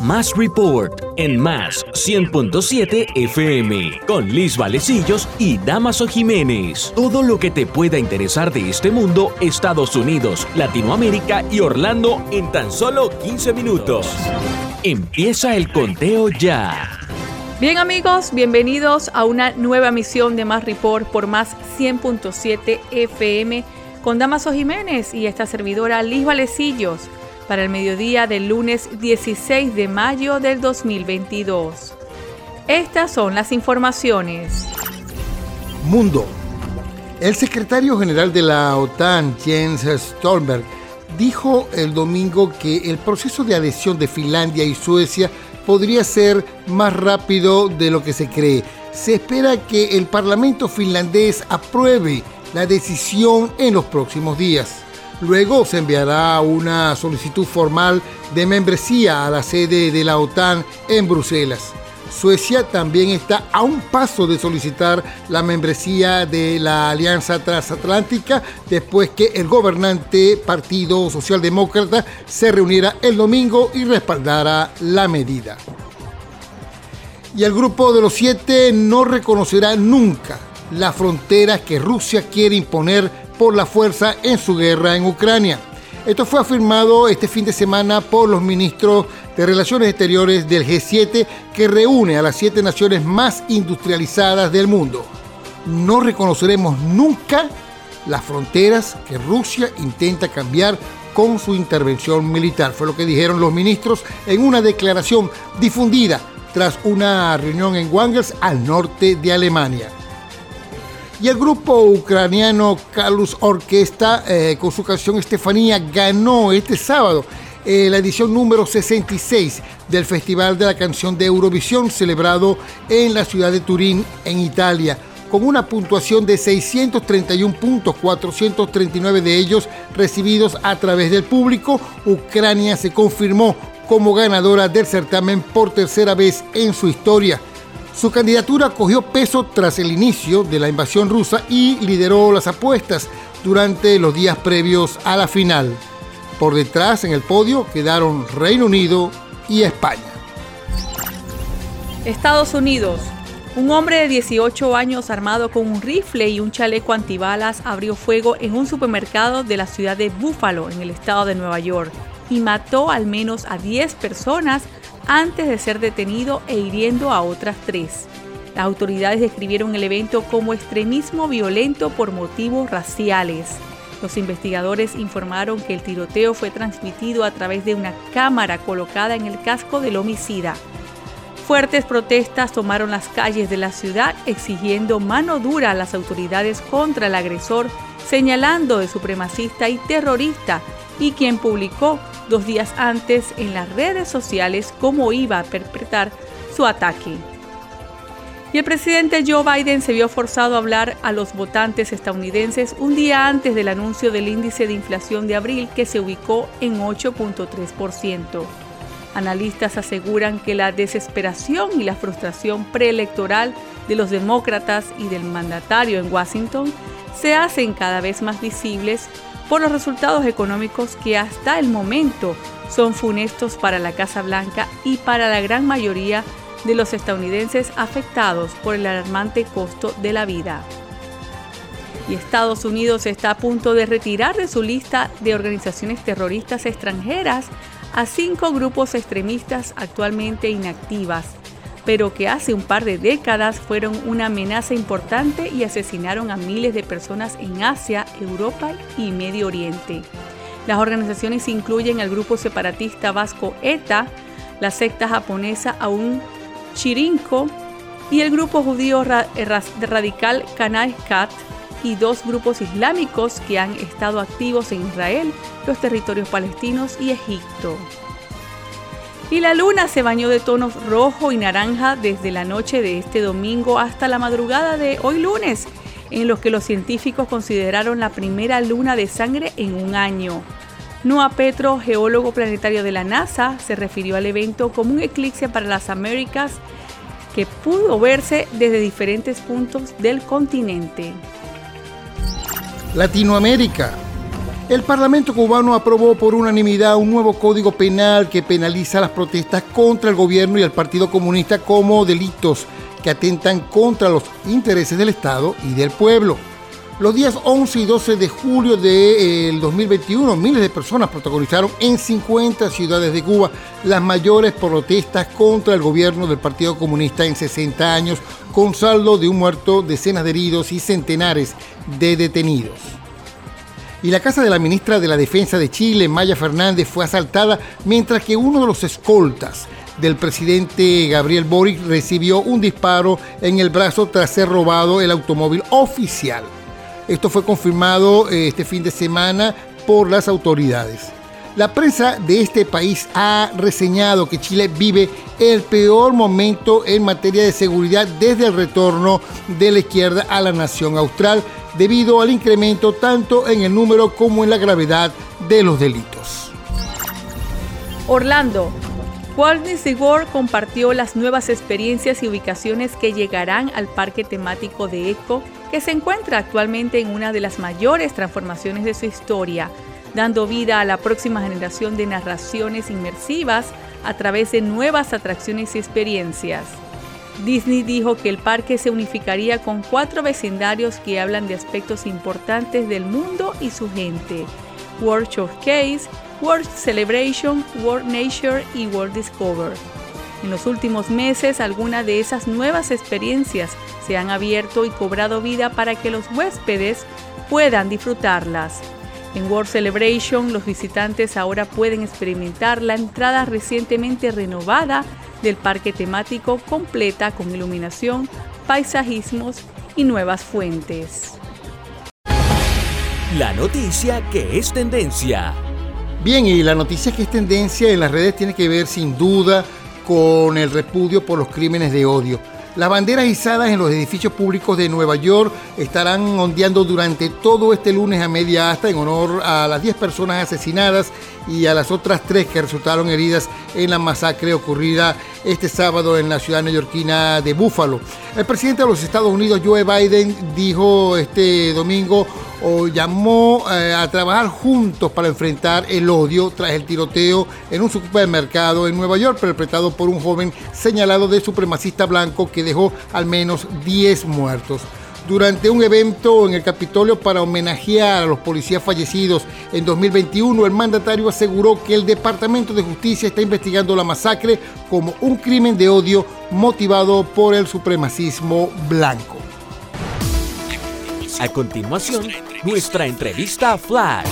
Más Report en Más 100.7 FM con Liz Valecillos y Damaso Jiménez. Todo lo que te pueda interesar de este mundo, Estados Unidos, Latinoamérica y Orlando en tan solo 15 minutos. Empieza el conteo ya. Bien amigos, bienvenidos a una nueva misión de Más Report por Más 100.7 FM con Damaso Jiménez y esta servidora Liz Valecillos para el mediodía del lunes 16 de mayo del 2022. Estas son las informaciones. Mundo. El secretario general de la OTAN, Jens Stoltenberg, dijo el domingo que el proceso de adhesión de Finlandia y Suecia podría ser más rápido de lo que se cree. Se espera que el Parlamento finlandés apruebe la decisión en los próximos días. Luego se enviará una solicitud formal de membresía a la sede de la OTAN en Bruselas. Suecia también está a un paso de solicitar la membresía de la Alianza Transatlántica después que el gobernante Partido Socialdemócrata se reuniera el domingo y respaldara la medida. Y el grupo de los siete no reconocerá nunca la frontera que Rusia quiere imponer por la fuerza en su guerra en Ucrania. Esto fue afirmado este fin de semana por los ministros de Relaciones Exteriores del G7 que reúne a las siete naciones más industrializadas del mundo. No reconoceremos nunca las fronteras que Rusia intenta cambiar con su intervención militar. Fue lo que dijeron los ministros en una declaración difundida tras una reunión en Wangels al norte de Alemania. Y el grupo ucraniano Kalus Orquesta, eh, con su canción Estefanía, ganó este sábado eh, la edición número 66 del Festival de la Canción de Eurovisión, celebrado en la ciudad de Turín, en Italia, con una puntuación de 631 puntos, 439 de ellos recibidos a través del público. Ucrania se confirmó como ganadora del certamen por tercera vez en su historia. Su candidatura cogió peso tras el inicio de la invasión rusa y lideró las apuestas durante los días previos a la final. Por detrás en el podio quedaron Reino Unido y España. Estados Unidos. Un hombre de 18 años armado con un rifle y un chaleco antibalas abrió fuego en un supermercado de la ciudad de Buffalo, en el estado de Nueva York, y mató al menos a 10 personas antes de ser detenido e hiriendo a otras tres. Las autoridades describieron el evento como extremismo violento por motivos raciales. Los investigadores informaron que el tiroteo fue transmitido a través de una cámara colocada en el casco del homicida. Fuertes protestas tomaron las calles de la ciudad exigiendo mano dura a las autoridades contra el agresor, señalando de supremacista y terrorista, y quien publicó dos días antes en las redes sociales cómo iba a perpetrar su ataque. Y el presidente Joe Biden se vio forzado a hablar a los votantes estadounidenses un día antes del anuncio del índice de inflación de abril que se ubicó en 8.3%. Analistas aseguran que la desesperación y la frustración preelectoral de los demócratas y del mandatario en Washington se hacen cada vez más visibles por los resultados económicos que hasta el momento son funestos para la Casa Blanca y para la gran mayoría de los estadounidenses afectados por el alarmante costo de la vida. Y Estados Unidos está a punto de retirar de su lista de organizaciones terroristas extranjeras a cinco grupos extremistas actualmente inactivas pero que hace un par de décadas fueron una amenaza importante y asesinaron a miles de personas en Asia, Europa y Medio Oriente. Las organizaciones incluyen al grupo separatista vasco ETA, la secta japonesa Aun Chirinko y el grupo judío radical Kanai Kat y dos grupos islámicos que han estado activos en Israel, los territorios palestinos y Egipto y la luna se bañó de tonos rojo y naranja desde la noche de este domingo hasta la madrugada de hoy lunes, en los que los científicos consideraron la primera luna de sangre en un año. Noah Petro, geólogo planetario de la NASA, se refirió al evento como un eclipse para las Américas que pudo verse desde diferentes puntos del continente. Latinoamérica El Parlamento cubano aprobó por unanimidad un nuevo código penal que penaliza las protestas contra el gobierno y el Partido Comunista como delitos que atentan contra los intereses del Estado y del pueblo. Los días 11 y 12 de julio del 2021, miles de personas protagonizaron en 50 ciudades de Cuba las mayores protestas contra el gobierno del Partido Comunista en 60 años, con saldo de un muerto, decenas de heridos y centenares de detenidos. Y la casa de la ministra de la Defensa de Chile, Maya Fernández, fue asaltada mientras que uno de los escoltas del presidente Gabriel Boric recibió un disparo en el brazo tras ser robado el automóvil oficial. Esto fue confirmado eh, este fin de semana por las autoridades. La prensa de este país ha reseñado que Chile vive el peor momento en materia de seguridad desde el retorno de la izquierda a la nación austral debido al incremento tanto en el número como en la gravedad de los delitos. Orlando, Walt World compartió las nuevas experiencias y ubicaciones que llegarán al parque temático de Eco, que se encuentra actualmente en una de las mayores transformaciones de su historia, dando vida a la próxima generación de narraciones inmersivas a través de nuevas atracciones y experiencias. Disney dijo que el parque se unificaría con cuatro vecindarios que hablan de aspectos importantes del mundo y su gente. World Showcase, World Celebration, World Nature y World Discover. En los últimos meses, algunas de esas nuevas experiencias se han abierto y cobrado vida para que los huéspedes puedan disfrutarlas. En World Celebration, los visitantes ahora pueden experimentar la entrada recientemente renovada del parque temático completa con iluminación, paisajismos y nuevas fuentes. La noticia que es tendencia. Bien, y la noticia que es tendencia en las redes tiene que ver sin duda con el repudio por los crímenes de odio. Las banderas izadas en los edificios públicos de Nueva York estarán ondeando durante todo este lunes a media asta en honor a las 10 personas asesinadas y a las otras 3 que resultaron heridas en la masacre ocurrida este sábado en la ciudad neoyorquina de Búfalo. El presidente de los Estados Unidos, Joe Biden, dijo este domingo o llamó eh, a trabajar juntos para enfrentar el odio tras el tiroteo en un supermercado en Nueva York perpetrado por un joven señalado de supremacista blanco que dejó al menos 10 muertos. Durante un evento en el Capitolio para homenajear a los policías fallecidos en 2021, el mandatario aseguró que el Departamento de Justicia está investigando la masacre como un crimen de odio motivado por el supremacismo blanco. A continuación, nuestra entrevista Flash.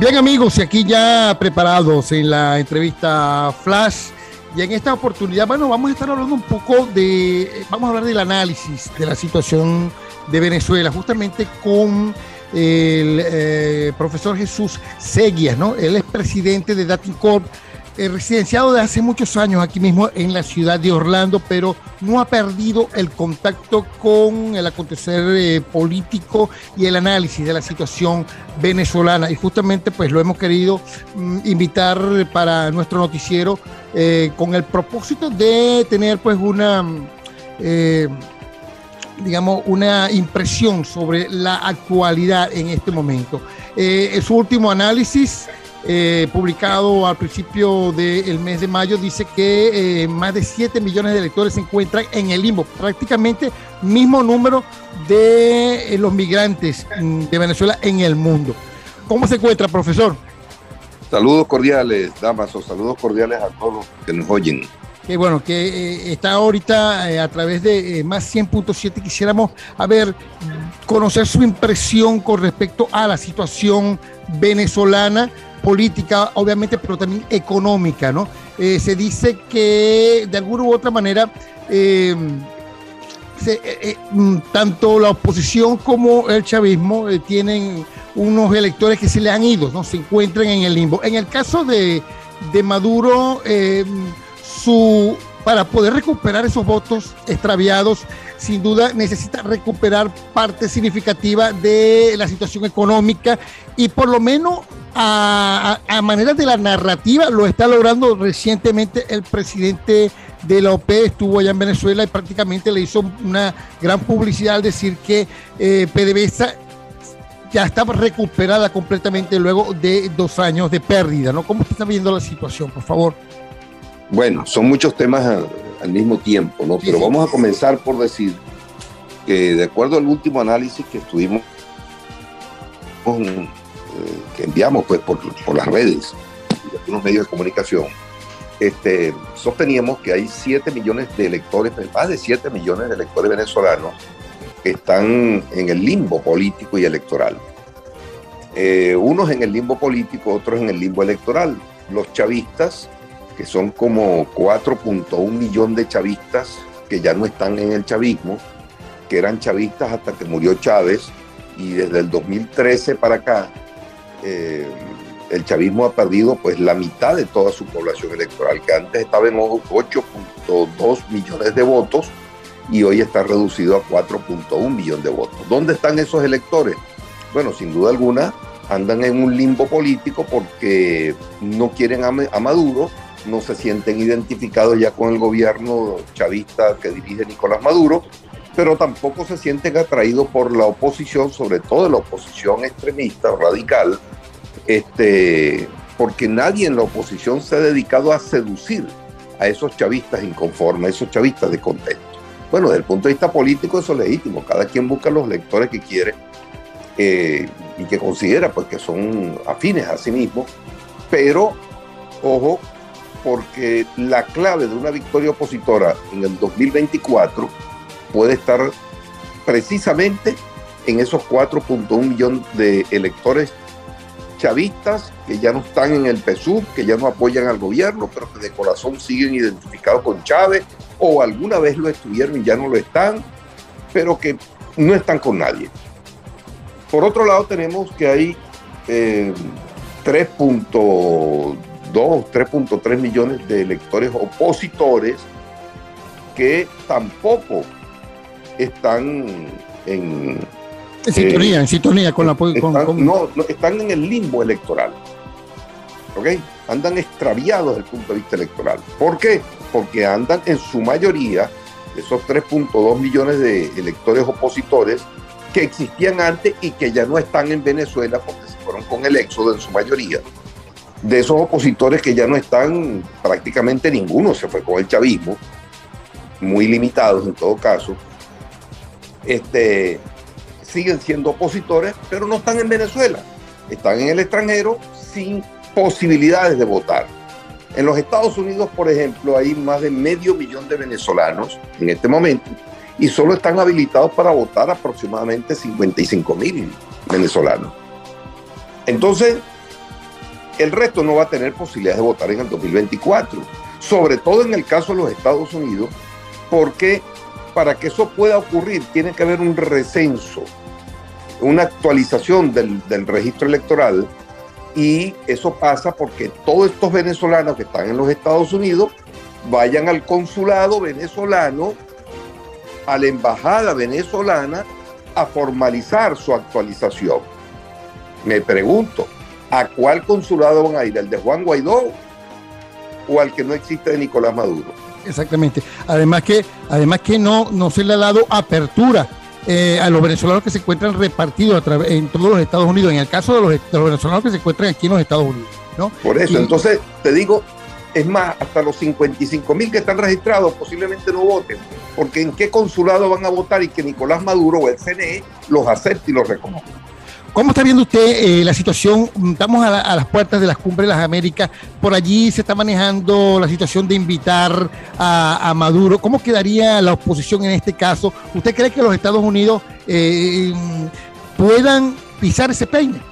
Bien amigos, y aquí ya preparados en la entrevista Flash. Y en esta oportunidad, bueno, vamos a estar hablando un poco de, vamos a hablar del análisis de la situación de Venezuela, justamente con el eh, profesor Jesús Seguias, ¿no? Él es presidente de Datincorp eh, residenciado de hace muchos años aquí mismo en la ciudad de Orlando, pero no ha perdido el contacto con el acontecer eh, político y el análisis de la situación venezolana. Y justamente pues lo hemos querido mm, invitar para nuestro noticiero eh, con el propósito de tener pues una... digamos, una impresión sobre la actualidad en este momento. su último análisis eh, publicado al principio del mes de mayo, dice que eh, más de 7 millones de electores se encuentran en el limbo, prácticamente mismo número de eh, los migrantes mm, de Venezuela en el mundo. ¿Cómo se encuentra, profesor? Saludos cordiales, Damaso, saludos cordiales a todos que nos oyen. Que bueno, que está ahorita a través de más 100.7. Quisiéramos, a ver, conocer su impresión con respecto a la situación venezolana política, obviamente, pero también económica, ¿no? Eh, se dice que de alguna u otra manera em, eh, mm, tanto la oposición como el chavismo eh, tienen unos electores que se le han ido, ¿no? Se encuentran en el limbo. En el caso de, de Maduro, su, para poder recuperar esos votos extraviados, sin duda necesita recuperar parte significativa de la situación económica y por lo menos a, manera de la narrativa lo está logrando recientemente el presidente de la OP estuvo allá en Venezuela y prácticamente le hizo una gran publicidad al decir que eh, PDVSA ya está recuperada completamente luego de dos años de pérdida, ¿no? ¿Cómo está viendo la situación, por favor? Bueno, son muchos temas al, mismo tiempo, ¿no? Pero vamos a comenzar por decir que de acuerdo al último análisis que estuvimos, eh, que enviamos pues por, por las redes y algunos medios de comunicación, este, sosteníamos que hay 7 millones de electores, más de 7 millones de electores venezolanos que están en el limbo político y electoral. Eh, unos en el limbo político, otros en el limbo electoral. Los chavistas, que son como 4.1 millón de chavistas que ya no están en el chavismo, que eran chavistas hasta que murió Chávez, y desde el 2013 para acá, eh, el chavismo ha perdido pues la mitad de toda su población electoral, que antes estaba en 8.2 millones de votos y hoy está reducido a 4.1 millones de votos. ¿Dónde están esos electores? Bueno, sin duda alguna andan en un limbo político porque no quieren a, Maduro, no se sienten identificados ya con el gobierno chavista que dirige Nicolás Maduro, pero tampoco se sienten atraídos por la oposición, sobre todo la oposición extremista radical, este, porque nadie en la oposición se ha dedicado a seducir a esos chavistas inconformes, a esos chavistas descontentos. Bueno, desde el punto de vista político eso es legítimo, cada quien busca los lectores que quiere eh, y que considera pues, que son afines a sí mismo, pero ojo, porque la clave de una victoria opositora en el 2024 puede estar precisamente en esos 4.1 millones de electores chavistas que ya no están en el PSUV, que ya no apoyan al gobierno, pero que de corazón siguen identificados con Chávez, o alguna vez lo estuvieron y ya no lo están, pero que no están con nadie. Por otro lado, tenemos que hay 3.2, eh, 3.3 millones de electores opositores que tampoco están en, en sintonía, en sintonía con la... Están, No, están en el limbo electoral. ¿Ok? Andan extraviados desde el punto de vista electoral. ¿Por qué? Porque andan en su mayoría, esos 3.2 millones de electores opositores que existían antes y que ya no están en Venezuela porque se fueron con el éxodo en su mayoría. De esos opositores que ya no están, prácticamente ninguno se fue con el chavismo, muy limitados en todo caso. Este, siguen siendo opositores, pero no están en Venezuela. Están en el extranjero sin posibilidades de votar. En los Estados Unidos, por ejemplo, hay más de medio millón de venezolanos en este momento y solo están habilitados para votar aproximadamente 55 mil venezolanos. Entonces, el resto no va a tener posibilidades de votar en el 2024, sobre todo en el caso de los Estados Unidos, porque para que eso pueda ocurrir tiene que haber un recenso, una actualización del, registro electoral y eso pasa porque todos estos venezolanos que están en los Estados Unidos vayan al consulado venezolano, a la embajada venezolana, a formalizar su actualización. Me pregunto, ¿a cuál consulado van a ir? ¿El de Juan Guaidó o al que no existe de Nicolás Maduro? Exactamente. Además que, además que no, no se le ha dado apertura eh, a los venezolanos que se encuentran repartidos en todos los Estados Unidos, en el caso de los, venezolanos que se encuentran aquí en los Estados Unidos. ¿no? Por eso, entonces te digo, es más, hasta los 55 mil que están registrados posiblemente no voten, porque en qué consulado van a votar y que Nicolás Maduro o el CNE los acepte y los reconozca. ¿Cómo está viendo usted eh, la situación? Estamos a, las puertas de las cumbres de las Américas. Por allí se está manejando la situación de invitar a, Maduro. ¿Cómo quedaría la oposición en este caso? ¿Usted cree que los Estados Unidos eh, puedan pisar ese peine?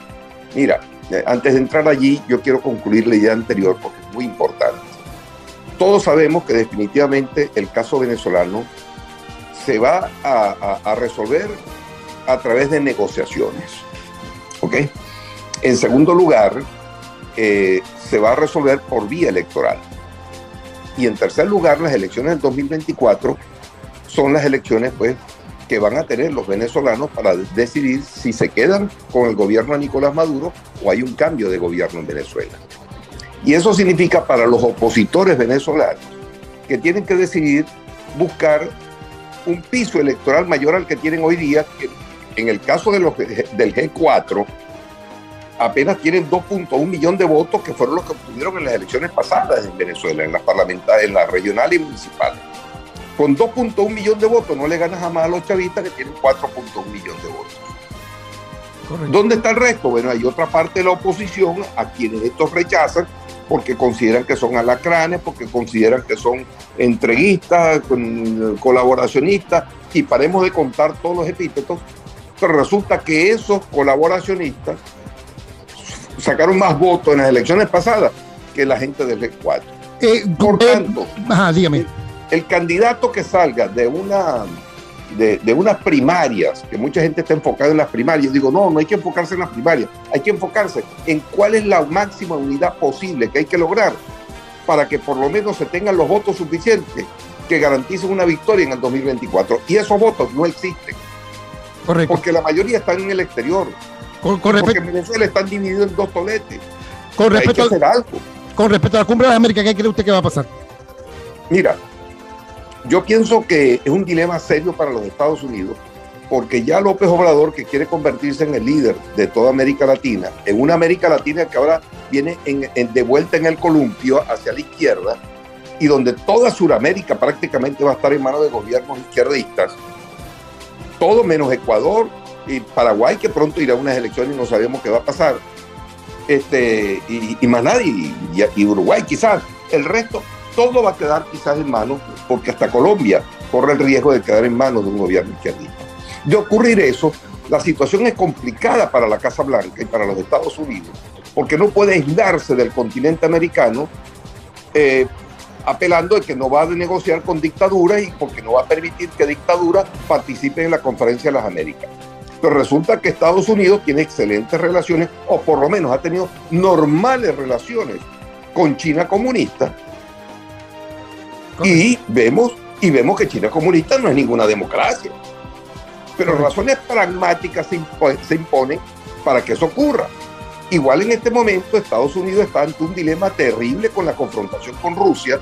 Mira, eh, antes de entrar allí, yo quiero concluir la idea anterior porque es muy importante. Todos sabemos que definitivamente el caso venezolano se va a resolver a través de negociaciones En segundo lugar, eh, se va a resolver por vía electoral. Y en tercer lugar, las elecciones del 2024 son las elecciones pues, que van a tener los venezolanos para decidir si se quedan con el gobierno de Nicolás Maduro o hay un cambio de gobierno en Venezuela. Y eso significa para los opositores venezolanos que tienen que decidir buscar un piso electoral mayor al que tienen hoy día, en el caso de los, del G4, apenas tienen 2.1 millón de votos que fueron los que obtuvieron en las elecciones pasadas en Venezuela, en las parlamentarias, en la regional y municipal. Con 2.1 millón de votos no le ganas jamás a los chavistas que tienen 4.1 millón de votos. ¿Dónde está el resto? Bueno, hay otra parte de la oposición a quienes estos rechazan porque consideran que son alacranes, porque consideran que son entreguistas, colaboracionistas, y paremos de contar todos los epítetos, pero resulta que esos colaboracionistas sacaron más votos en las elecciones pasadas que la gente del G4. Eh, Por eh, tanto, dígame. El, candidato que salga de una de, de, unas primarias, que mucha gente está enfocada en las primarias, digo, no, no hay que enfocarse en las primarias, hay que enfocarse en cuál es la máxima unidad posible que hay que lograr para que por lo menos se tengan los votos suficientes que garanticen una victoria en el 2024. Y esos votos no existen. Correcto. Porque la mayoría están en el exterior. Con, porque en Venezuela están divididos en dos toletes. Con respecto, Hay que hacer algo. con respecto a la cumbre de América, ¿qué cree usted que va a pasar? Mira, yo pienso que es un dilema serio para los Estados Unidos, porque ya López Obrador, que quiere convertirse en el líder de toda América Latina, en una América Latina que ahora viene de vuelta en el columpio hacia la izquierda, y donde toda Sudamérica prácticamente va a estar en manos de gobiernos izquierdistas, todo menos Ecuador, y Paraguay, que pronto irá a unas elecciones y no sabemos qué va a pasar. Este, y, más nadie, y, Uruguay quizás. El resto, todo va a quedar quizás en manos, porque hasta Colombia corre el riesgo de quedar en manos de un gobierno izquierdista. De ocurrir eso, la situación es complicada para la Casa Blanca y para los Estados Unidos, porque no puede aislarse del continente americano eh, apelando de que no va a negociar con dictaduras y porque no va a permitir que dictaduras participen en la Conferencia de las Américas. Pero resulta que Estados Unidos tiene excelentes relaciones, o por lo menos ha tenido normales relaciones con China comunista. Y vemos, y vemos que China comunista no es ninguna democracia. Pero razones pragmáticas se, se imponen para que eso ocurra. Igual en este momento Estados Unidos está ante un dilema terrible con la confrontación con Rusia,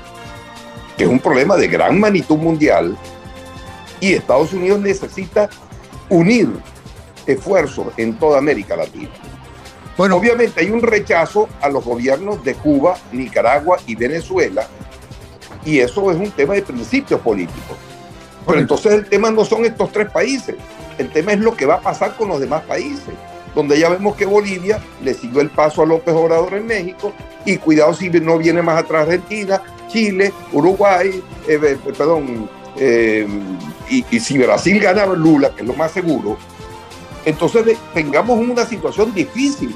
que es un problema de gran magnitud mundial, y Estados Unidos necesita unir esfuerzos en toda América Latina. Bueno, obviamente hay un rechazo a los gobiernos de Cuba, Nicaragua y Venezuela, y eso es un tema de principios políticos. Pero entonces el tema no son estos tres países, el tema es lo que va a pasar con los demás países, donde ya vemos que Bolivia le siguió el paso a López Obrador en México, y cuidado si no viene más atrás Argentina, Chile, Uruguay, eh, eh, perdón, eh, y, y, si Brasil gana Lula, que es lo más seguro, entonces tengamos una situación difícil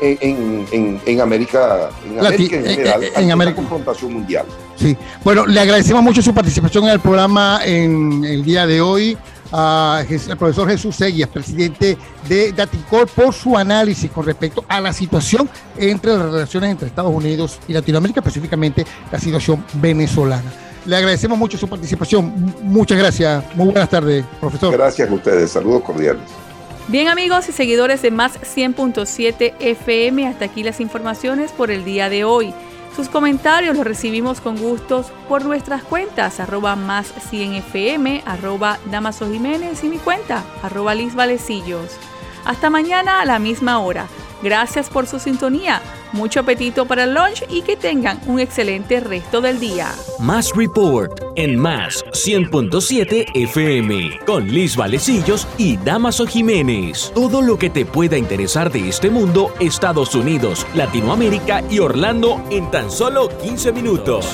en, América, en América en general, en, América. confrontación mundial. Sí, bueno, le agradecemos mucho su participación en el programa en el día de hoy al profesor Jesús Seguías, presidente de Daticor, por su análisis con respecto a la situación entre las relaciones entre Estados Unidos y Latinoamérica, específicamente la situación venezolana. Le agradecemos mucho su participación. Muchas gracias. Muy buenas tardes, profesor. Gracias a ustedes. Saludos cordiales. Bien amigos y seguidores de Más 100.7 FM, hasta aquí las informaciones por el día de hoy. Sus comentarios los recibimos con gustos por nuestras cuentas, arroba más 100 FM, arroba Damaso Jiménez y mi cuenta, arroba Liz Valecillos. Hasta mañana a la misma hora. Gracias por su sintonía. Mucho apetito para el lunch y que tengan un excelente resto del día. Más Report en Más 100.7 FM con Liz Valecillos y Damaso Jiménez. Todo lo que te pueda interesar de este mundo, Estados Unidos, Latinoamérica y Orlando en tan solo 15 minutos.